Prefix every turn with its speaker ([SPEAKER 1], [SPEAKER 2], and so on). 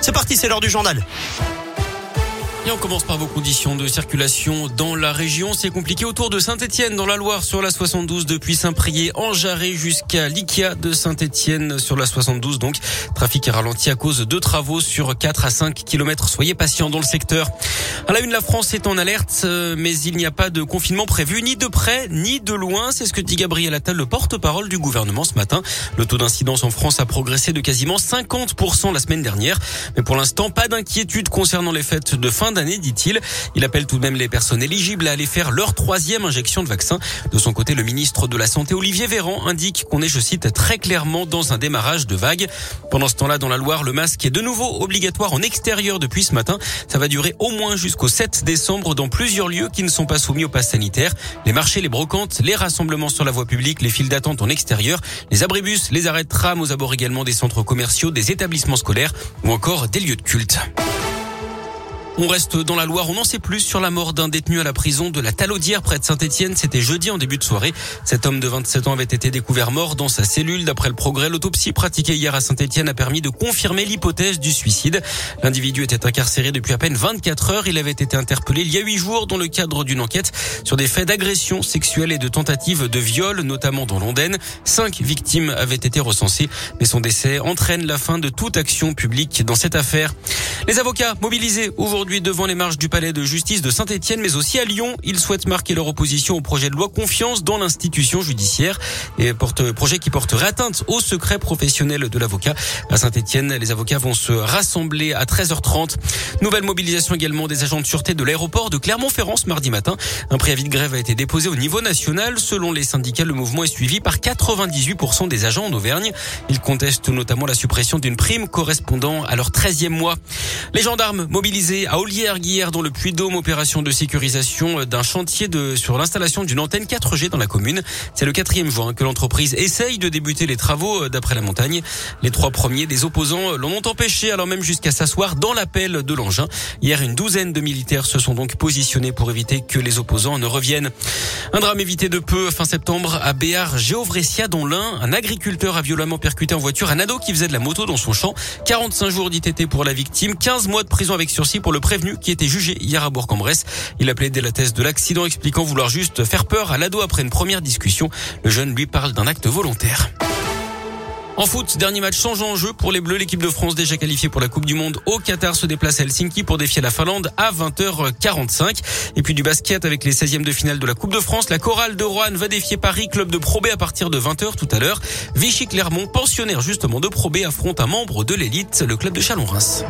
[SPEAKER 1] C'est parti, c'est l'heure du journal.
[SPEAKER 2] Et on commence par vos conditions de circulation dans la région. C'est compliqué autour de Saint-Etienne dans la Loire sur la 72 depuis Saint-Prié en Jarret jusqu'à l'IKEA de Saint-Etienne sur la 72. Donc, trafic est ralenti à cause de travaux sur 4 à 5 kilomètres. Soyez patients dans le secteur. À la une, la France est en alerte, euh, mais il n'y a pas de confinement prévu ni de près ni de loin. C'est ce que dit Gabriel Attal, le porte-parole du gouvernement ce matin. Le taux d'incidence en France a progressé de quasiment 50% la semaine dernière. Mais pour l'instant, pas d'inquiétude concernant les fêtes de fin d'année, dit-il. Il appelle tout de même les personnes éligibles à aller faire leur troisième injection de vaccin. De son côté, le ministre de la Santé, Olivier Véran, indique qu'on est, je cite, très clairement dans un démarrage de vague. Pendant ce temps-là, dans la Loire, le masque est de nouveau obligatoire en extérieur depuis ce matin. Ça va durer au moins jusqu'au 7 décembre dans plusieurs lieux qui ne sont pas soumis au pass sanitaire. Les marchés, les brocantes, les rassemblements sur la voie publique, les files d'attente en extérieur, les abribus, les arrêts de tram aux abords également des centres commerciaux, des établissements scolaires ou encore des lieux de culte. On reste dans la Loire. On n'en sait plus sur la mort d'un détenu à la prison de la Talaudière près de Saint-Etienne. C'était jeudi en début de soirée. Cet homme de 27 ans avait été découvert mort dans sa cellule. D'après le progrès, l'autopsie pratiquée hier à Saint-Etienne a permis de confirmer l'hypothèse du suicide. L'individu était incarcéré depuis à peine 24 heures. Il avait été interpellé il y a huit jours dans le cadre d'une enquête sur des faits d'agression sexuelle et de tentative de viol, notamment dans l'Ondaine. Cinq victimes avaient été recensées, mais son décès entraîne la fin de toute action publique dans cette affaire. Les avocats mobilisés aujourd'hui devant les marches du palais de justice de Saint-Etienne, mais aussi à Lyon. Ils souhaitent marquer leur opposition au projet de loi confiance dans l'institution judiciaire et porte, projet qui porterait atteinte au secret professionnel de l'avocat. À Saint-Etienne, les avocats vont se rassembler à 13h30. Nouvelle mobilisation également des agents de sûreté de l'aéroport de Clermont-Ferrand ce mardi matin. Un préavis de grève a été déposé au niveau national. Selon les syndicats, le mouvement est suivi par 98% des agents en Auvergne. Ils contestent notamment la suppression d'une prime correspondant à leur 13e mois. Les gendarmes mobilisés à Ollières-Guillère dans le Puy-Dôme, opération de sécurisation d'un chantier de, sur l'installation d'une antenne 4G dans la commune. C'est le quatrième jour que l'entreprise essaye de débuter les travaux euh, d'après la montagne. Les trois premiers des opposants l'en ont empêché, alors même jusqu'à s'asseoir dans l'appel de l'engin. Hier, une douzaine de militaires se sont donc positionnés pour éviter que les opposants ne reviennent. Un drame évité de peu fin septembre à Béar, Géovressia, dont l'un, un agriculteur a violemment percuté en voiture un ado qui faisait de la moto dans son champ. 45 jours d'ITT pour la victime, 15 mois de prison avec sursis pour le prévenu qui était jugé hier à Bourg-en-Bresse. Il a plaidé la thèse de l'accident expliquant vouloir juste faire peur à l'ado après une première discussion. Le jeune lui parle d'un acte volontaire. En foot, dernier match sans enjeu pour les Bleus. L'équipe de France déjà qualifiée pour la Coupe du Monde au Qatar se déplace à Helsinki pour défier la Finlande à 20h45. Et puis du basket avec les 16e de finale de la Coupe de France. La chorale de Rouen va défier Paris, club de Pro à partir de 20h tout à l'heure. Vichy Clermont, pensionnaire justement de Pro affronte un membre de l'élite, le club de Chalon-Reims.